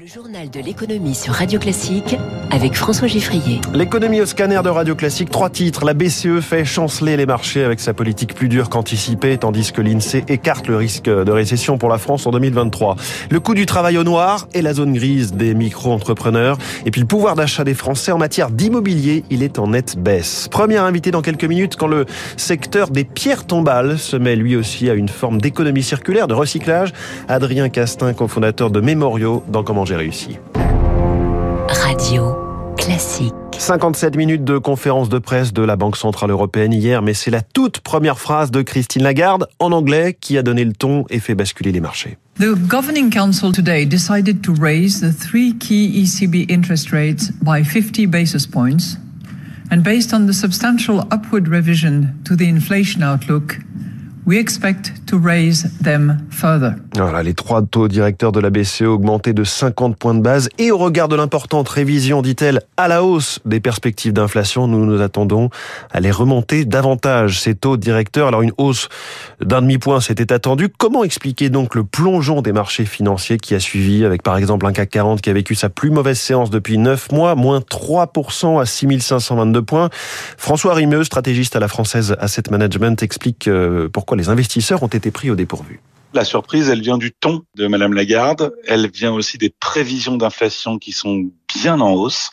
Le journal de l'économie sur Radio Classique avec François Giffrier. L'économie au scanner de Radio Classique, trois titres. La BCE fait chanceler les marchés avec sa politique plus dure qu'anticipée, tandis que l'INSEE écarte le risque de récession pour la France en 2023. Le coût du travail au noir et la zone grise des micro-entrepreneurs. Et puis le pouvoir d'achat des Français en matière d'immobilier, il est en nette baisse. Premier invité dans quelques minutes quand le secteur des pierres tombales se met lui aussi à une forme d'économie circulaire, de recyclage. Adrien Castin, cofondateur de Mémoriaux, dans Comment j'ai réussi. Radio Classique. 57 minutes de conférence de presse de la Banque Centrale Européenne hier, mais c'est la toute première phrase de Christine Lagarde en anglais qui a donné le ton et fait basculer les marchés. The Governing Council today decided to raise the three key ECB interest rates by 50 basis points, and based on the substantial upward revision to the inflation outlook, We expect to raise them further. Voilà, les trois taux directeurs de la BCE augmentés de 50 points de base et au regard de l'importante révision, dit-elle, à la hausse des perspectives d'inflation, nous nous attendons à les remonter davantage, ces taux directeurs. Alors une hausse d'un demi-point, c'était attendu. Comment expliquer donc le plongeon des marchés financiers qui a suivi avec par exemple un CAC 40 qui a vécu sa plus mauvaise séance depuis 9 mois, moins 3% à 6522 points? François Rimeux, stratégiste à la française Asset Management, explique euh, pourquoi les investisseurs ont été pris au dépourvu. La surprise, elle vient du ton de Madame Lagarde. Elle vient aussi des prévisions d'inflation qui sont bien en hausse.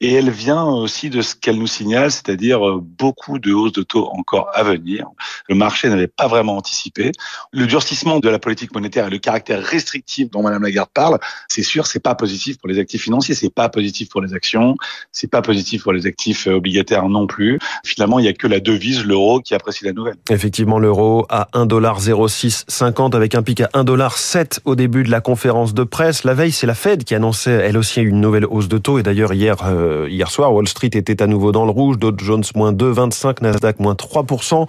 Et elle vient aussi de ce qu'elle nous signale, c'est-à-dire euh, beaucoup de hausses de taux encore à venir. Le marché n'avait pas vraiment anticipé. Le durcissement de la politique monétaire et le caractère restrictif dont Madame Lagarde parle, c'est sûr, c'est pas positif pour les actifs financiers, c'est pas positif pour les actions, c'est pas positif pour les actifs euh, obligataires non plus. Finalement, il y a que la devise, l'euro, qui apprécie la nouvelle. Effectivement, l'euro à 1,0650 avec un pic à 1,7 au début de la conférence de presse. La veille, c'est la Fed qui annonçait elle aussi une nouvelle hausse de taux. Et d'ailleurs, hier, euh, hier soir, Wall Street était à nouveau dans le rouge. Dow Jones moins 2,25, Nasdaq moins 3%.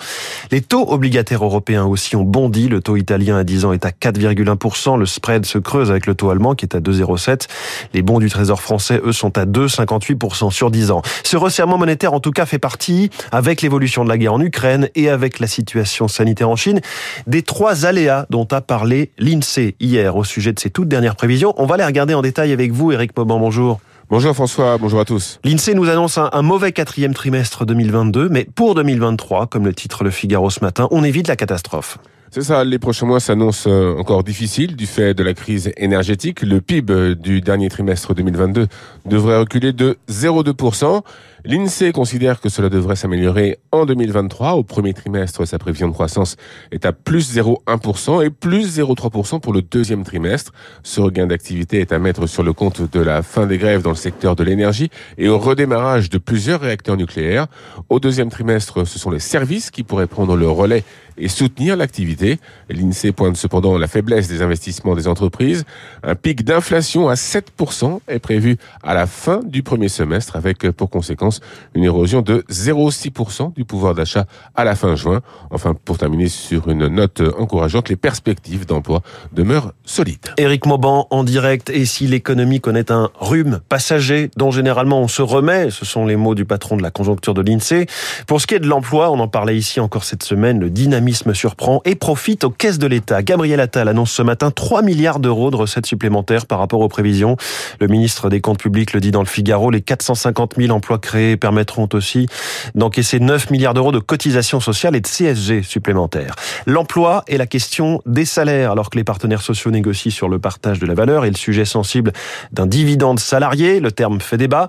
Les taux obligataires européens aussi ont bondi. Le taux italien à 10 ans est à 4,1%. Le spread se creuse avec le taux allemand qui est à 2,07. Les bons du Trésor français, eux, sont à 2,58% sur 10 ans. Ce resserrement monétaire, en tout cas, fait partie, avec l'évolution de la guerre en Ukraine et avec la situation sanitaire en Chine, des trois aléas dont a parlé l'INSEE hier au sujet de ses toutes dernières prévisions. On va les regarder en détail avec vous, Eric Mauban. Bonjour. Bonjour François, bonjour à tous. L'INSEE nous annonce un, mauvais quatrième trimestre 2022, mais pour 2023, comme le titre Le Figaro ce matin, on évite la catastrophe. C'est ça, les prochains mois s'annoncent euh, encore difficiles du fait de la crise énergétique. Le PIB du dernier trimestre 2022 devrait reculer de 0,2%. L'INSEE considère que cela devrait s'améliorer en 2023. Au premier trimestre, sa prévision de croissance est à plus 0,1% et plus 0,3% pour le deuxième trimestre. Ce regain d'activité est à mettre sur le compte de la fin des grèves dans le secteur de l'énergie et au redémarrage de plusieurs réacteurs nucléaires. Au deuxième trimestre, ce sont les services qui pourraient prendre le relais et soutenir l'activité. L'INSEE pointe cependant la faiblesse des investissements des entreprises. Un pic d'inflation à 7% est prévu à la fin du premier semestre avec pour conséquence une érosion de 0,6% du pouvoir d'achat à la fin juin. Enfin, pour terminer sur une note encourageante, les perspectives d'emploi demeurent solides. Éric Mauban en direct. Et si l'économie connaît un rhume passager dont généralement on se remet, ce sont les mots du patron de la conjoncture de l'INSEE. Pour ce qui est de l'emploi, on en parlait ici encore cette semaine, le dynamisme surprend et profite aux caisses de l'État. Gabriel Attal annonce ce matin 3 milliards d'euros de recettes supplémentaires par rapport aux prévisions. Le ministre des Comptes publics le dit dans le Figaro, les 450 000 emplois créés permettront aussi d'encaisser 9 milliards d'euros de cotisations sociales et de CSG supplémentaires. L'emploi est la question des salaires, alors que les partenaires sociaux négocient sur le partage de la valeur et le sujet sensible d'un dividende salarié. Le terme fait débat.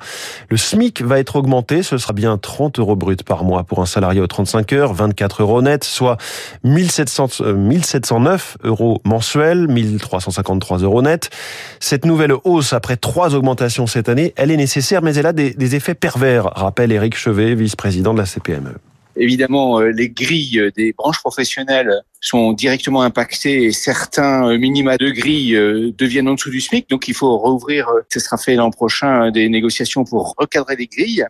Le SMIC va être augmenté. Ce sera bien 30 euros brut par mois pour un salarié aux 35 heures, 24 euros net, soit 1700, 1709 euh, euros mensuels, 1353 euros net. Cette nouvelle hausse, après trois augmentations cette année, elle est nécessaire, mais elle a des effets pervers rappelle Éric Chevet, vice-président de la CPME. Évidemment, euh, les grilles des branches professionnelles sont directement impactés et certains euh, minima de grille euh, deviennent en dessous du SMIC. Donc il faut rouvrir, euh, ce sera fait l'an prochain, des négociations pour recadrer les grilles.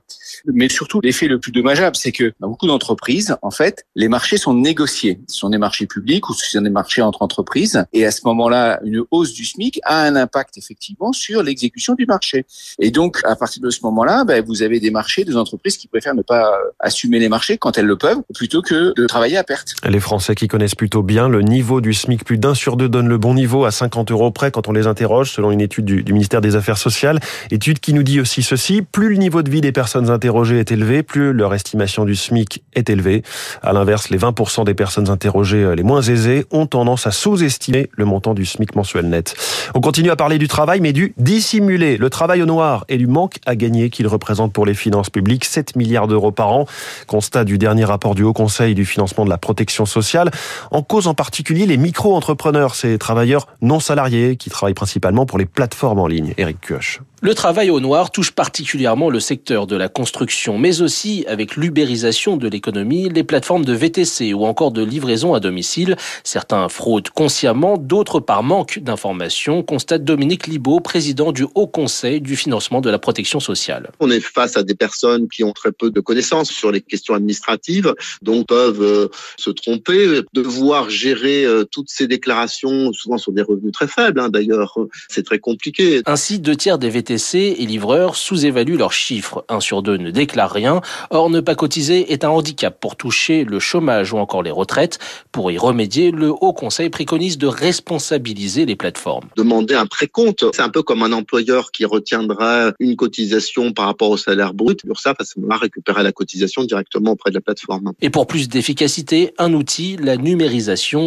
Mais surtout, l'effet le plus dommageable, c'est que dans beaucoup d'entreprises, en fait, les marchés sont négociés. Ce sont des marchés publics ou ce sont des marchés entre entreprises. Et à ce moment-là, une hausse du SMIC a un impact effectivement sur l'exécution du marché. Et donc, à partir de ce moment-là, ben, vous avez des marchés, des entreprises qui préfèrent ne pas assumer les marchés quand elles le peuvent, plutôt que de travailler à perte. Les Français qui connaissent plutôt bien. Le niveau du SMIC, plus d'un sur deux donne le bon niveau à 50 euros près quand on les interroge, selon une étude du, du ministère des Affaires sociales. Étude qui nous dit aussi ceci, plus le niveau de vie des personnes interrogées est élevé, plus leur estimation du SMIC est élevée. À l'inverse, les 20% des personnes interrogées euh, les moins aisées ont tendance à sous-estimer le montant du SMIC mensuel net. On continue à parler du travail, mais du dissimulé. Le travail au noir et du manque à gagner qu'il représente pour les finances publiques, 7 milliards d'euros par an. Constat du dernier rapport du Haut Conseil du financement de la protection sociale. En cause en particulier les micro-entrepreneurs, ces travailleurs non salariés qui travaillent principalement pour les plateformes en ligne. Eric Kioch. Le travail au noir touche particulièrement le secteur de la construction, mais aussi avec l'ubérisation de l'économie, les plateformes de VTC ou encore de livraison à domicile. Certains fraudent consciemment, d'autres par manque d'informations, constate Dominique Libaud, président du Haut Conseil du financement de la protection sociale. On est face à des personnes qui ont très peu de connaissances sur les questions administratives, donc peuvent euh, se tromper, gérer euh, toutes ces déclarations, souvent sur des revenus très faibles hein, d'ailleurs, c'est très compliqué. Ainsi, deux tiers des VTC et livreurs sous-évaluent leurs chiffres. Un sur deux ne déclare rien. Or, ne pas cotiser est un handicap pour toucher le chômage ou encore les retraites. Pour y remédier, le Haut Conseil préconise de responsabiliser les plateformes. Demander un précompte, c'est un peu comme un employeur qui retiendrait une cotisation par rapport au salaire brut. ça, va récupérer la cotisation directement auprès de la plateforme. Et pour plus d'efficacité, un outil, la numérisation,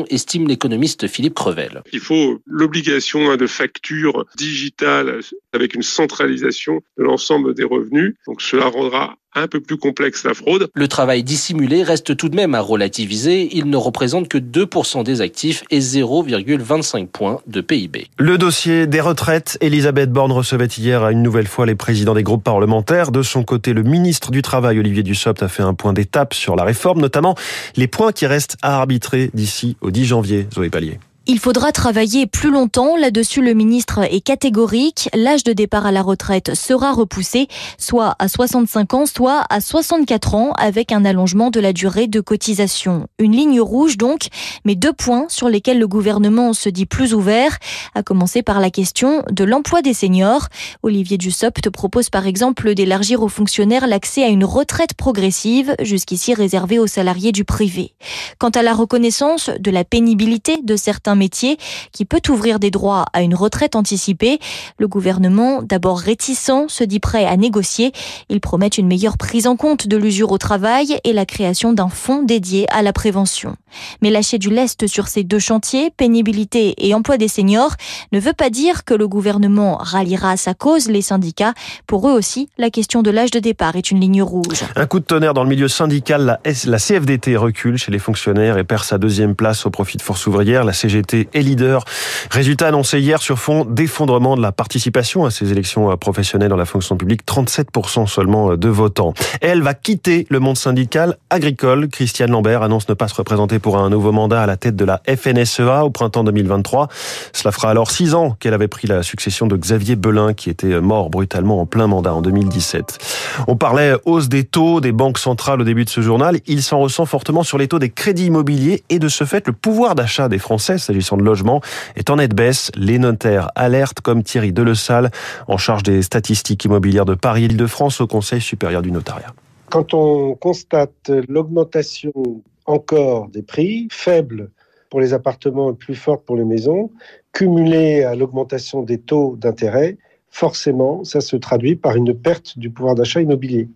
estime l'économiste Philippe Crevel. Il faut l'obligation de facture digitale avec une centralisation de l'ensemble des revenus. Donc cela rendra un peu plus complexe la fraude. Le travail dissimulé reste tout de même à relativiser. Il ne représente que 2% des actifs et 0,25 points de PIB. Le dossier des retraites, Elisabeth Borne recevait hier une nouvelle fois les présidents des groupes parlementaires. De son côté, le ministre du Travail, Olivier Dussopt, a fait un point d'étape sur la réforme, notamment les points qui restent à arbitrer d'ici au 10 janvier. Zoé Pallier. Il faudra travailler plus longtemps. Là-dessus, le ministre est catégorique. L'âge de départ à la retraite sera repoussé, soit à 65 ans, soit à 64 ans, avec un allongement de la durée de cotisation. Une ligne rouge donc, mais deux points sur lesquels le gouvernement se dit plus ouvert, à commencer par la question de l'emploi des seniors. Olivier Dussopt propose par exemple d'élargir aux fonctionnaires l'accès à une retraite progressive, jusqu'ici réservée aux salariés du privé. Quant à la reconnaissance de la pénibilité de certains métier qui peut ouvrir des droits à une retraite anticipée. Le gouvernement, d'abord réticent, se dit prêt à négocier. Il promet une meilleure prise en compte de l'usure au travail et la création d'un fonds dédié à la prévention. Mais lâcher du lest sur ces deux chantiers, pénibilité et emploi des seniors, ne veut pas dire que le gouvernement ralliera à sa cause les syndicats. Pour eux aussi, la question de l'âge de départ est une ligne rouge. Un coup de tonnerre dans le milieu syndical, la, CFDT recule chez les fonctionnaires et perd sa deuxième place au profit de Force ouvrière. La CGT est leader. Résultat annoncé hier sur fond d'effondrement de la participation à ces élections euh, professionnelles dans la fonction publique, 37% seulement euh, de votants. Elle va quitter le monde syndical agricole. Christiane Lambert annonce ne pas se représenter pour un nouveau mandat à la tête de la FNSEA au printemps 2023. Cela fera alors six ans qu'elle avait pris la succession de Xavier Belin qui était mort brutalement en plein mandat en 2017. On parlait hausse des taux des banques centrales au début de ce journal. Il s'en ressent fortement sur les taux des crédits immobiliers et de ce fait le pouvoir d'achat des Français s'agissant de logement est en nette baisse. Les notaires alertent comme Thierry Delessal en charge des statistiques immobilières de Paris et Île-de-France au Conseil supérieur du notariat. Quand on constate l'augmentation encore des prix, faibles pour les appartements et plus fortes pour les maisons, cumulée à l'augmentation des taux d'intérêt, forcément, ça se traduit par une perte du pouvoir d'achat immobilier.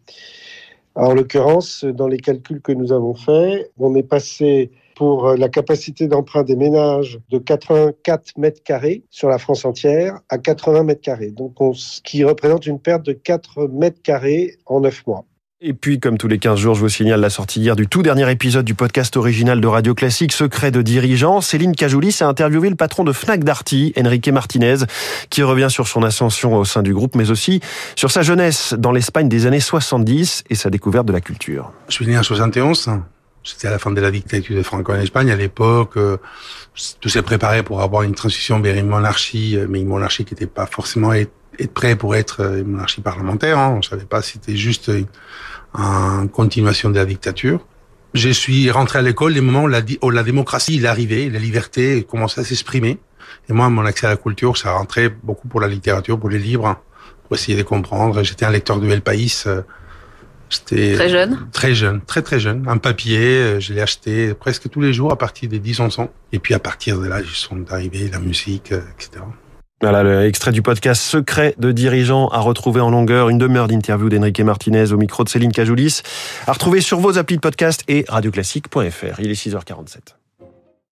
en l'occurrence, dans les calculs que nous avons faits, on est passé pour la capacité d'emprunt des ménages de 84 mètres carrés sur la France entière à 80 mètres carrés, donc ce qui représente une perte de 4 mètres carrés en 9 mois. Et puis, comme tous les 15 jours, je vous signale la sortie hier du tout dernier épisode du podcast original de Radio Classique, Secret de dirigeant. Céline Cajoulis a interviewé le patron de Fnac Darty, Enrique Martinez, qui revient sur son ascension au sein du groupe, mais aussi sur sa jeunesse dans l'Espagne des années 70 et sa découverte de la culture. Je suis né en 71. C'était à la fin de la dictature de Franco en Espagne. À l'époque, euh, tout s'est préparé pour avoir une transition vers une monarchie, euh, mais une monarchie qui n'était pas forcément être, prêt pour être euh, une monarchie parlementaire. Hein. On ne savait pas si c'était juste en continuation de la dictature. Je suis rentré à l'école les moments où la, où la démocratie il arrivait, la liberté commençait à s'exprimer. Et moi, mon accès à la culture, ça rentrait beaucoup pour la littérature, pour les livres, pour essayer de comprendre. J'étais un lecteur de El País J'étais très jeune. Très jeune, très très jeune. Un papier, je l'ai acheté presque tous les jours à partir des 10-11 ans. Et puis à partir de là, ils sont arrivés la musique, etc. Voilà l'extrait du podcast Secret de dirigeants à retrouver en longueur. Une demi-heure d'interview d'Enrique Martinez au micro de Céline Cajoulis. À retrouver sur vos applis de podcast et radioclassique.fr. Il est 6h47.